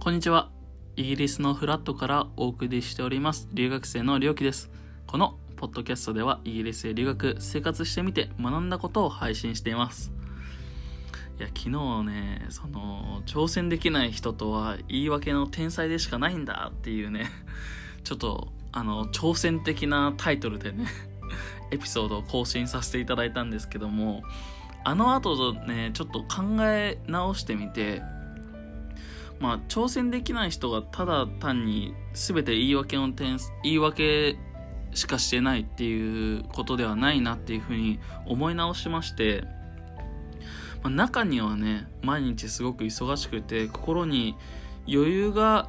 こんにちは。イギリスのフラットからお送りしております。留学生のりょうきです。このポッドキャストではイギリスへ留学、生活してみて学んだことを配信しています。いや、昨日ね、その、挑戦できない人とは言い訳の天才でしかないんだっていうね、ちょっと、あの、挑戦的なタイトルでね、エピソードを更新させていただいたんですけども、あの後ね、ちょっと考え直してみて、まあ、挑戦できない人がただ単に全て言い訳の点言い訳しかしてないっていうことではないなっていうふうに思い直しまして、まあ、中にはね毎日すごく忙しくて心に余裕が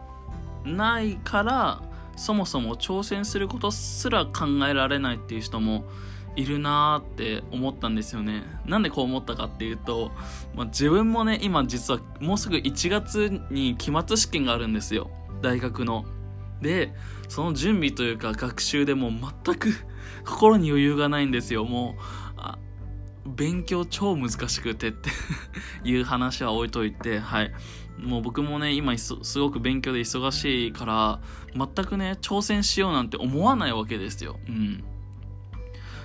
ないからそもそも挑戦することすら考えられないっていう人もいるなーって思ったんですよね。なんでこう思ったかっていうと、まあ、自分もね今実はもうすぐ1月に期末試験があるんですよ。大学の。でその準備というか学習でも全く 心に余裕がないんですよ。もうあ勉強超難しくてって いう話は置いといてはい。もう僕もね今すごく勉強で忙しいから全くね挑戦しようなんて思わないわけですよ。うん。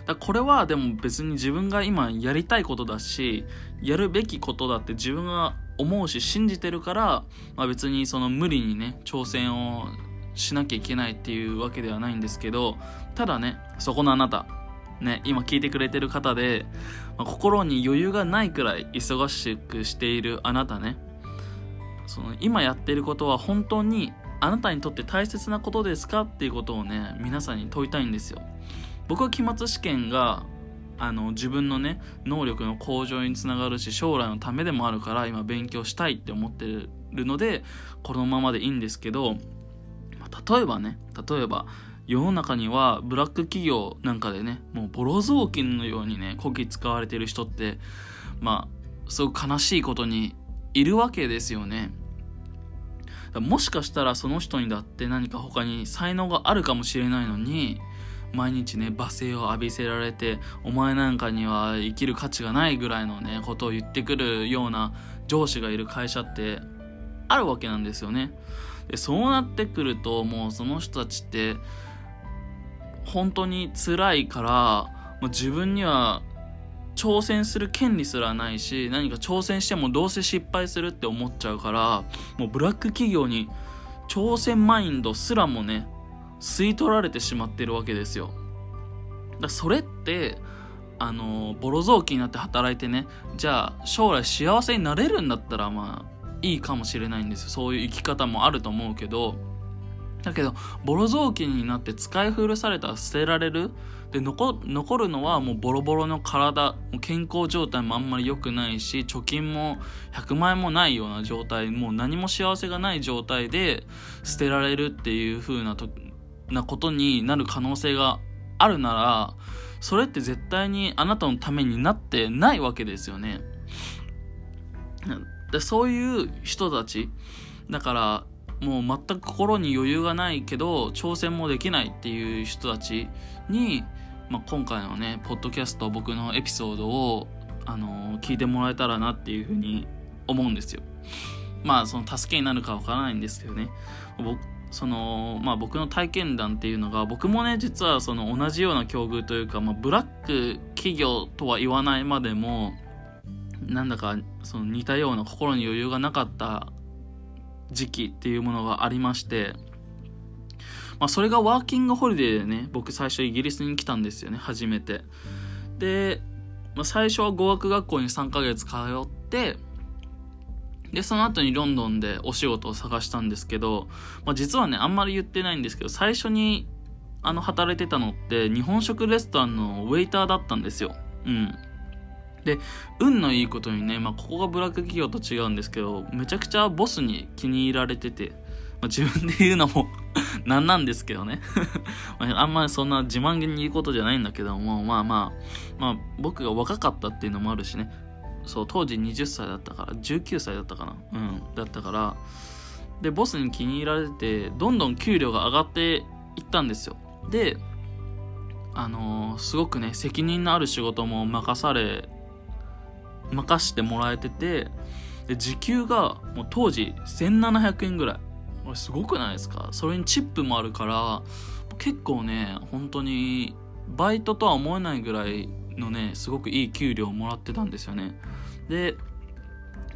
だこれはでも別に自分が今やりたいことだしやるべきことだって自分が思うし信じてるから、まあ、別にその無理にね挑戦をしなきゃいけないっていうわけではないんですけどただねそこのあなたね今聞いてくれてる方で、まあ、心に余裕がないくらい忙しくしているあなたねその今やってることは本当にあなたにとって大切なことですか？っていうことをね皆さんに問いたいんですよ。僕は期末試験があの自分のね能力の向上につながるし将来のためでもあるから今勉強したいって思ってるのでこのままでいいんですけどま例えばね例えば世の中にはブラック企業なんかでねもうボロ雑巾のようにねこき使われてる人ってまあすごく悲しいことにいるわけですよね。もしかしたらその人にだって何か他に才能があるかもしれないのに毎日ね罵声を浴びせられてお前なんかには生きる価値がないぐらいのねことを言ってくるような上司がいる会社ってあるわけなんですよね。でそうなってくるともうその人たちって本当に辛いからもう自分には挑戦する権利すらないし何か挑戦してもどうせ失敗するって思っちゃうからもうブラック企業に挑戦マインドすらもね吸い取られてしまってるわけですよ。だそれってあのボロ雑巾になって働いてねじゃあ将来幸せになれるんだったらまあいいかもしれないんですよ。そういう生き方もあると思うけどだけどボロ雑巾になって使い古されたら捨てられる？で残残るのはもうボロボロの体。健康状態もあんまり良くないし貯金も100万円もないような状態。もう何も幸せがない状態で捨てられるっていう風なとなことになる可能性があるならそれって絶対にあなたのためになってないわけですよね。でそういう人たち。だからもう全く心に余裕がないけど挑戦もできないっていう人たちに、まあ、今回のねポッドキャスト僕のエピソードを、あのー、聞いてもらえたらなっていうふうに思うんですよ。まあその助けになるかわからないんですけどね僕そのまあ僕の体験談っていうのが僕もね実はその同じような境遇というか、まあ、ブラック企業とは言わないまでもなんだかその似たような心に余裕がなかった時期っていうものがありまして、まあ、それがワーキングホリデーでね僕最初イギリスに来たんですよね初めて。で、まあ、最初は語学学校に3ヶ月通ってでその後にロンドンでお仕事を探したんですけど、まあ、実はねあんまり言ってないんですけど最初にあの働いてたのって日本食レストランのウェイターだったんですよ。うん。で運のいいことにね、まあ、ここがブラック企業と違うんですけどめちゃくちゃボスに気に入られてて、まあ、自分で言うのも なんなんですけどね。あんまりそんな自慢げに言うことじゃないんだけどもまあまあまあ僕が若かったっていうのもあるしね。そう当時20歳だったから19歳だったかな。うんだったからでボスに気に入られてどんどん給料が上がっていったんですよ。であのー、すごくね責任のある仕事も任され任してもらえててで時給がもう当時1700円ぐらい。これすごくないですか？それにチップもあるから結構ね本当にバイトとは思えないぐらいのねすごくいい給料をもらってたんですよね。で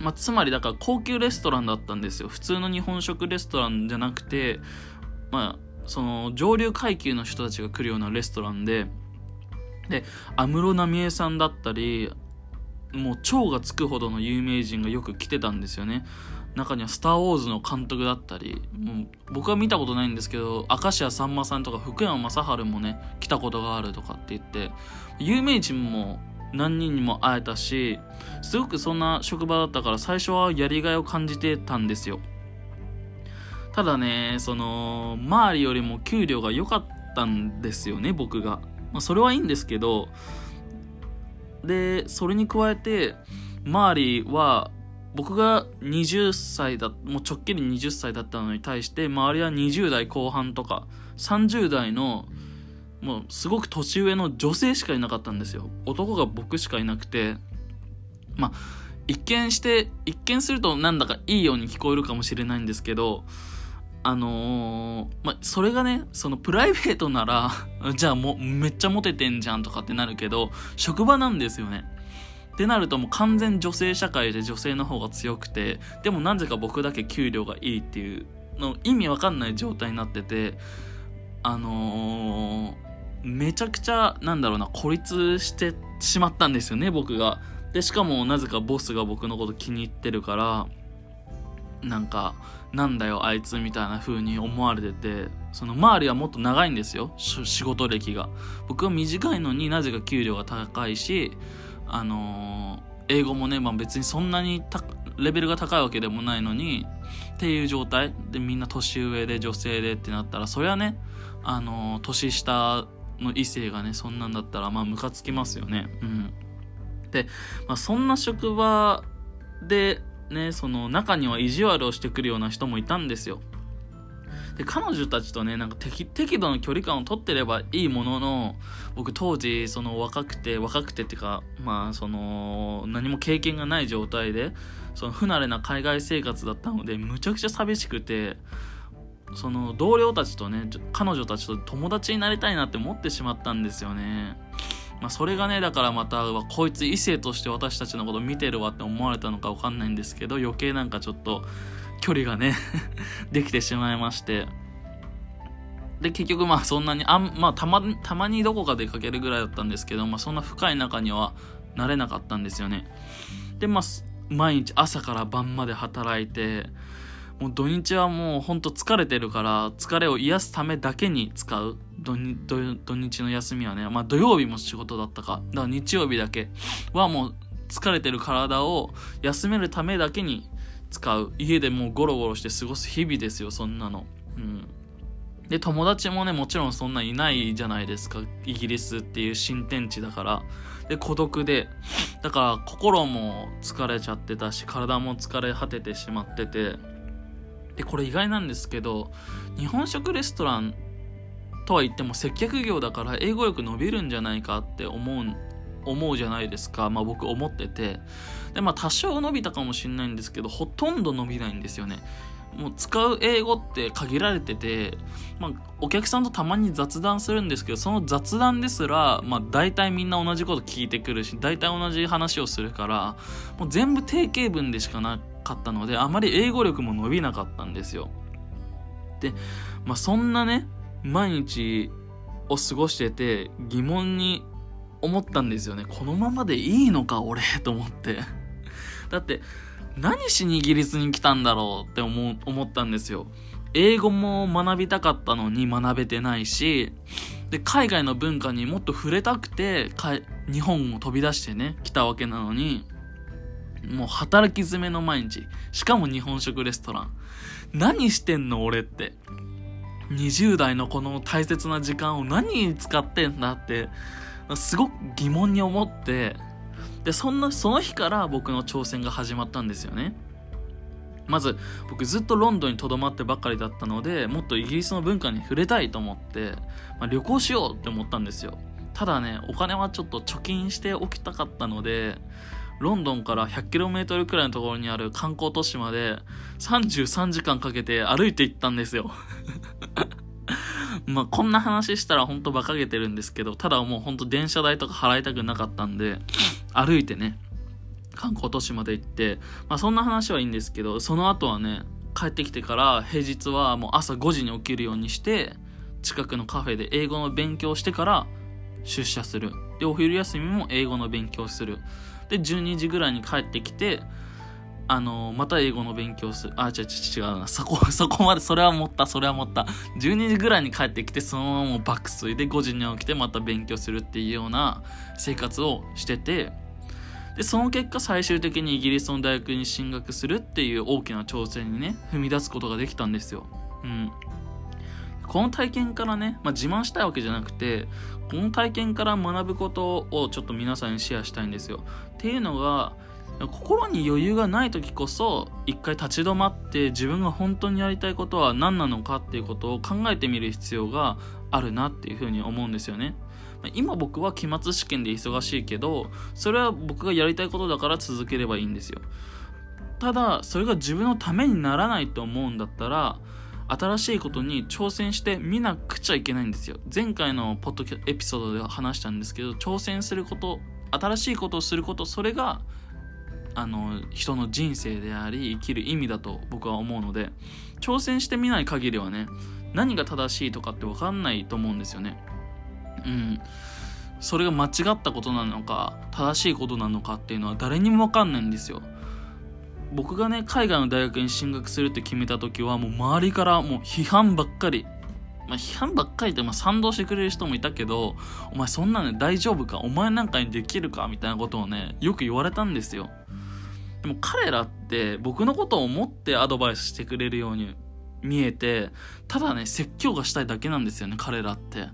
まあ、つまりだから高級レストランだったんですよ。普通の日本食レストランじゃなくてまあその上流階級の人たちが来るようなレストランでで安室奈美恵さんだったりもう超がつくほどの有名人がよく来てたんですよね。中には「スター・ウォーズ」の監督だったりもう僕は見たことないんですけど明石家さんまさんとか福山雅治もね来たことがあるとかって言って有名人も何人にも会えたしすごくそんな職場だったから最初はやりがいを感じてたんですよ。ただねその周りよりも給料が良かったんですよね僕が、まあ、それはいいんですけどでそれに加えて周りは僕が20歳だもう直近で20歳だったのに対して周りは20代後半とか30代のもうすごく年上の女性しかいなかったんですよ。男が僕しかいなくてまあ一見して一見するとなんだかいいように聞こえるかもしれないんですけどあのー、まあ、それがねそのプライベートなら じゃあもうめっちゃモテてんじゃんとかってなるけど職場なんですよね。ってなるともう完全女性社会で女性の方が強くてでもなぜか僕だけ給料がいいっていうの意味わかんない状態になっててあのーめちゃくちゃなんだろうな孤立してしまったんですよね僕が。でしかもなぜかボスが僕のこと気に入ってるからなんかなんだよあいつみたいな風に思われててその周りはもっと長いんですよ仕事歴が。僕は短いのになぜか給料が高いしあのー、英語もね、まあ、別にそんなにレベルが高いわけでもないのにっていう状態。でみんな年上で女性でってなったらそれはねあのー、年下の異性がねそんなんだったらまあムカつきますよね。うん。で、まあ、そんな職場でねその中には意地悪をしてくるような人もいたんですよ。で彼女たちとねなんか適度の距離感を取ってればいいものの僕当時その若くて若くてっていうかまあその何も経験がない状態でその不慣れな海外生活だったのでむちゃくちゃ寂しくてその同僚たちとね彼女たちと友達になりたいなって思ってしまったんですよね。まあ、それがねだからまたこいつ異性として私たちのこと見てるわって思われたのか分かんないんですけど余計なんかちょっと距離がね できてしまいまして。で結局まあそんなにあん、まあ、たまたまにどこか出かけるぐらいだったんですけど、まあ、そんな深い中にはなれなかったんですよね。でまあ毎日朝から晩まで働いてもう土日はもうほんと疲れてるから疲れを癒すためだけに使う。土日の休みはねまあ土曜日も仕事だったか。だから日曜日だけはもう疲れてる体を休めるためだけに使う。家でもうゴロゴロして過ごす日々ですよそんなの。うん。で友達もねもちろんそんないないじゃないですか。イギリスっていう新天地だから。で孤独で。だから心も疲れちゃってたし体も疲れ果ててしまってて。でこれ意外なんですけど日本食レストランとは言っても接客業だから英語力伸びるんじゃないかって思う思うじゃないですか、まあ、僕思ってて。でまあ多少伸びたかもしれないんですけどほとんど伸びないんですよね。もう使う英語って限られてて、まあ、お客さんとたまに雑談するんですけどその雑談ですら、まあ、大体みんな同じこと聞いてくるし大体同じ話をするからもう全部定型文でしかなかったのであまり英語力も伸びなかったんですよ。で、まあ、そんなね毎日を過ごしてて疑問に思ったんですよね。このままでいいのか俺と思って。だって何しにイギリスに来たんだろうって思思ったんですよ。英語も学びたかったのに学べてないしで海外の文化にもっと触れたくて日本を飛び出してね来たわけなのにもう働き詰めの毎日。しかも日本食レストラン。何してんの俺って。20代のこの大切な時間を何に使ってんだってすごく疑問に思ってでそんなその日から僕の挑戦が始まったんですよね。まず僕ずっとロンドンにとどまってばかりだったのでもっとイギリスの文化に触れたいと思って、まあ、旅行しようって思ったんですよ。ただねお金はちょっと貯金しておきたかったのでロンドンから 100km くらいのところにある観光都市まで33時間かけて歩いて行ったんですよ。まあこんな話したらほんと馬鹿げてるんですけど、ただもうほんと電車代とか払いたくなかったんで、歩いてね、観光都市まで行って、まあそんな話はいいんですけど、その後はね、帰ってきてから平日はもう朝5時に起きるようにして、近くのカフェで英語の勉強してから出社する。で、お昼休みも英語の勉強する。で、12時ぐらいに帰ってきて、あの、また英語の勉強する。あ、違う違う違うな。そこ、そこまで、それは持った、それは持った。12時ぐらいに帰ってきて、そのままもう爆睡で5時に起きてまた勉強するっていうような生活をしてて、で、その結果最終的にイギリスの大学に進学するっていう大きな挑戦にね、踏み出すことができたんですよ。うん。この体験からね、まあ、自慢したいわけじゃなくて、この体験から学ぶことをちょっと皆さんにシェアしたいんですよ。っていうのが、心に余裕がない時こそ一回立ち止まって自分が本当にやりたいことは何なのかっていうことを考えてみる必要があるなっていうふうに思うんですよね。今僕は期末試験で忙しいけどそれは僕がやりたいことだから続ければいいんですよ。ただそれが自分のためにならないと思うんだったら新しいことに挑戦してみなくちゃいけないんですよ。前回のポッドキャエピソードで話したんですけど挑戦すること新しいことをすることそれがあの人の人生であり生きる意味だと僕は思うので挑戦してみない限りはね何が正しいとかって分かんないと思うんですよね。うん。それが間違ったことなのか正しいことなのかっていうのは誰にも分かんないんですよ。僕がね海外の大学に進学するって決めた時はもう周りからもう批判ばっかり。まあ、批判ばっかりで、まあ、賛同してくれる人もいたけど、お前そんなの大丈夫か？お前なんかにできるか？みたいなことをね、よく言われたんですよ。でも彼らって僕のことを思ってアドバイスしてくれるように見えて、ただね、説教がしたいだけなんですよね、彼らって。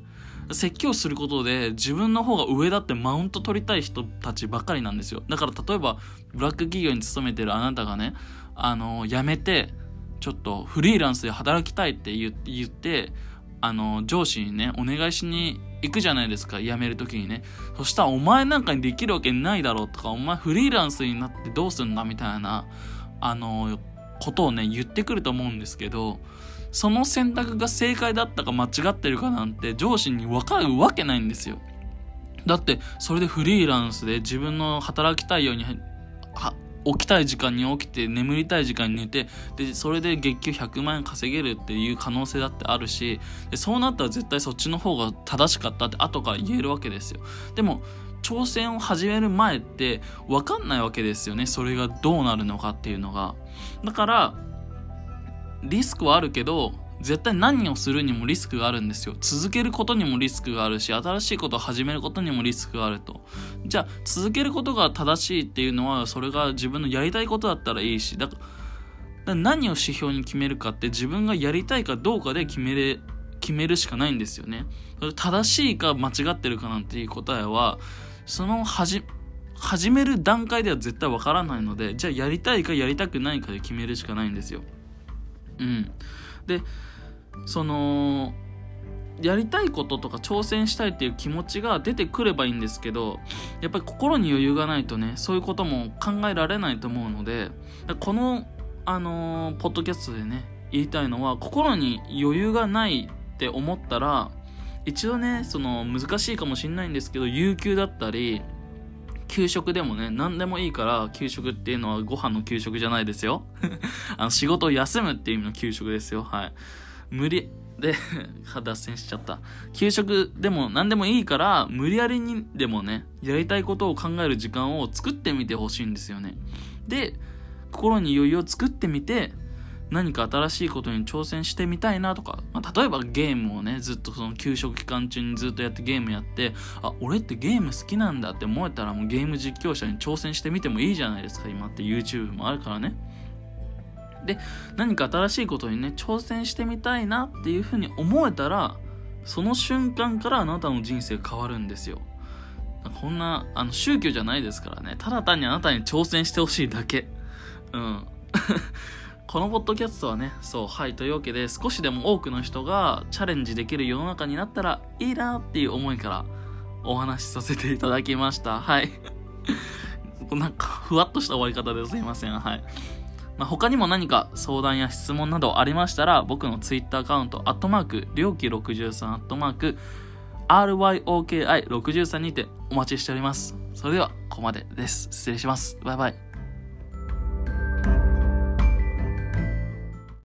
説教することで自分の方が上だってマウント取りたい人たちばっかりなんですよ。だから例えば、ブラック企業に勤めてるあなたがね、あの、辞めて、ちょっとフリーランスで働きたいって言って、あの、上司にね、お願いしに行くじゃないですか、辞める時にね。そしたらお前なんかにできるわけないだろうとか、お前フリーランスになってどうすんだみたいな、あの、ことをね、言ってくると思うんですけど、その選択が正解だったか間違ってるかなんて上司に分かるわけないんですよ。だって、それでフリーランスで自分の働きたいように起きたい時間に起きて眠りたい時間に寝てでそれで月給100万円稼げるっていう可能性だってあるしでそうなったら絶対そっちの方が正しかったって後から言えるわけですよ。でも挑戦を始める前って分かんないわけですよね。それがどうなるのかっていうのが。だからリスクはあるけど絶対何をするにもリスクがあるんですよ。続けることにもリスクがあるし、新しいことを始めることにもリスクがあると。じゃあ、続けることが正しいっていうのは、それが自分のやりたいことだったらいいし、だから何を指標に決めるかって自分がやりたいかどうかで決めれ、決めるしかないんですよね。正しいか間違ってるかなんていう答えは、その始、始める段階では絶対わからないので、じゃあやりたいかやりたくないかで決めるしかないんですよ。うん。で、そのやりたいこととか挑戦したいっていう気持ちが出てくればいいんですけどやっぱり心に余裕がないとねそういうことも考えられないと思うのでこのあのー、ポッドキャストでね言いたいのは心に余裕がないって思ったら一度ねその難しいかもしんないんですけど有給だったり給食でもね、何でもいいから、給食っていうのはご飯の給食じゃないですよ。あの、仕事を休むっていう意味の給食ですよ。はい。無理、で脱線しちゃった。給食でも何でもいいから、無理やりにでもね、やりたいことを考える時間を作ってみてほしいんですよね。で、心に余裕を作ってみて、何か新しいことに挑戦してみたいなとか、まあ、例えばゲームをね、ずっとその給食期間中にずっとやってゲームやって、あ、俺ってゲーム好きなんだって思えたらもうゲーム実況者に挑戦してみてもいいじゃないですか、今って YouTube もあるからね。で、何か新しいことにね、挑戦してみたいなっていうふうに思えたら、その瞬間からあなたの人生変わるんですよ。こんな、あの、宗教じゃないですからね。ただ単にあなたに挑戦してほしいだけ。うん。このポッドキャストはね、そう、はい、というわけで、少しでも多くの人がチャレンジできる世の中になったらいいなっていう思いからお話しさせていただきました。はい。なんか、ふわっとした終わり方ですいません。はい。まあ、他にも何か相談や質問などありましたら、僕の Twitter アカウント、アットマーク、りょうき63、アットマーク、RYOKI63 にてお待ちしております。それでは、ここまでです。失礼します。バイバイ。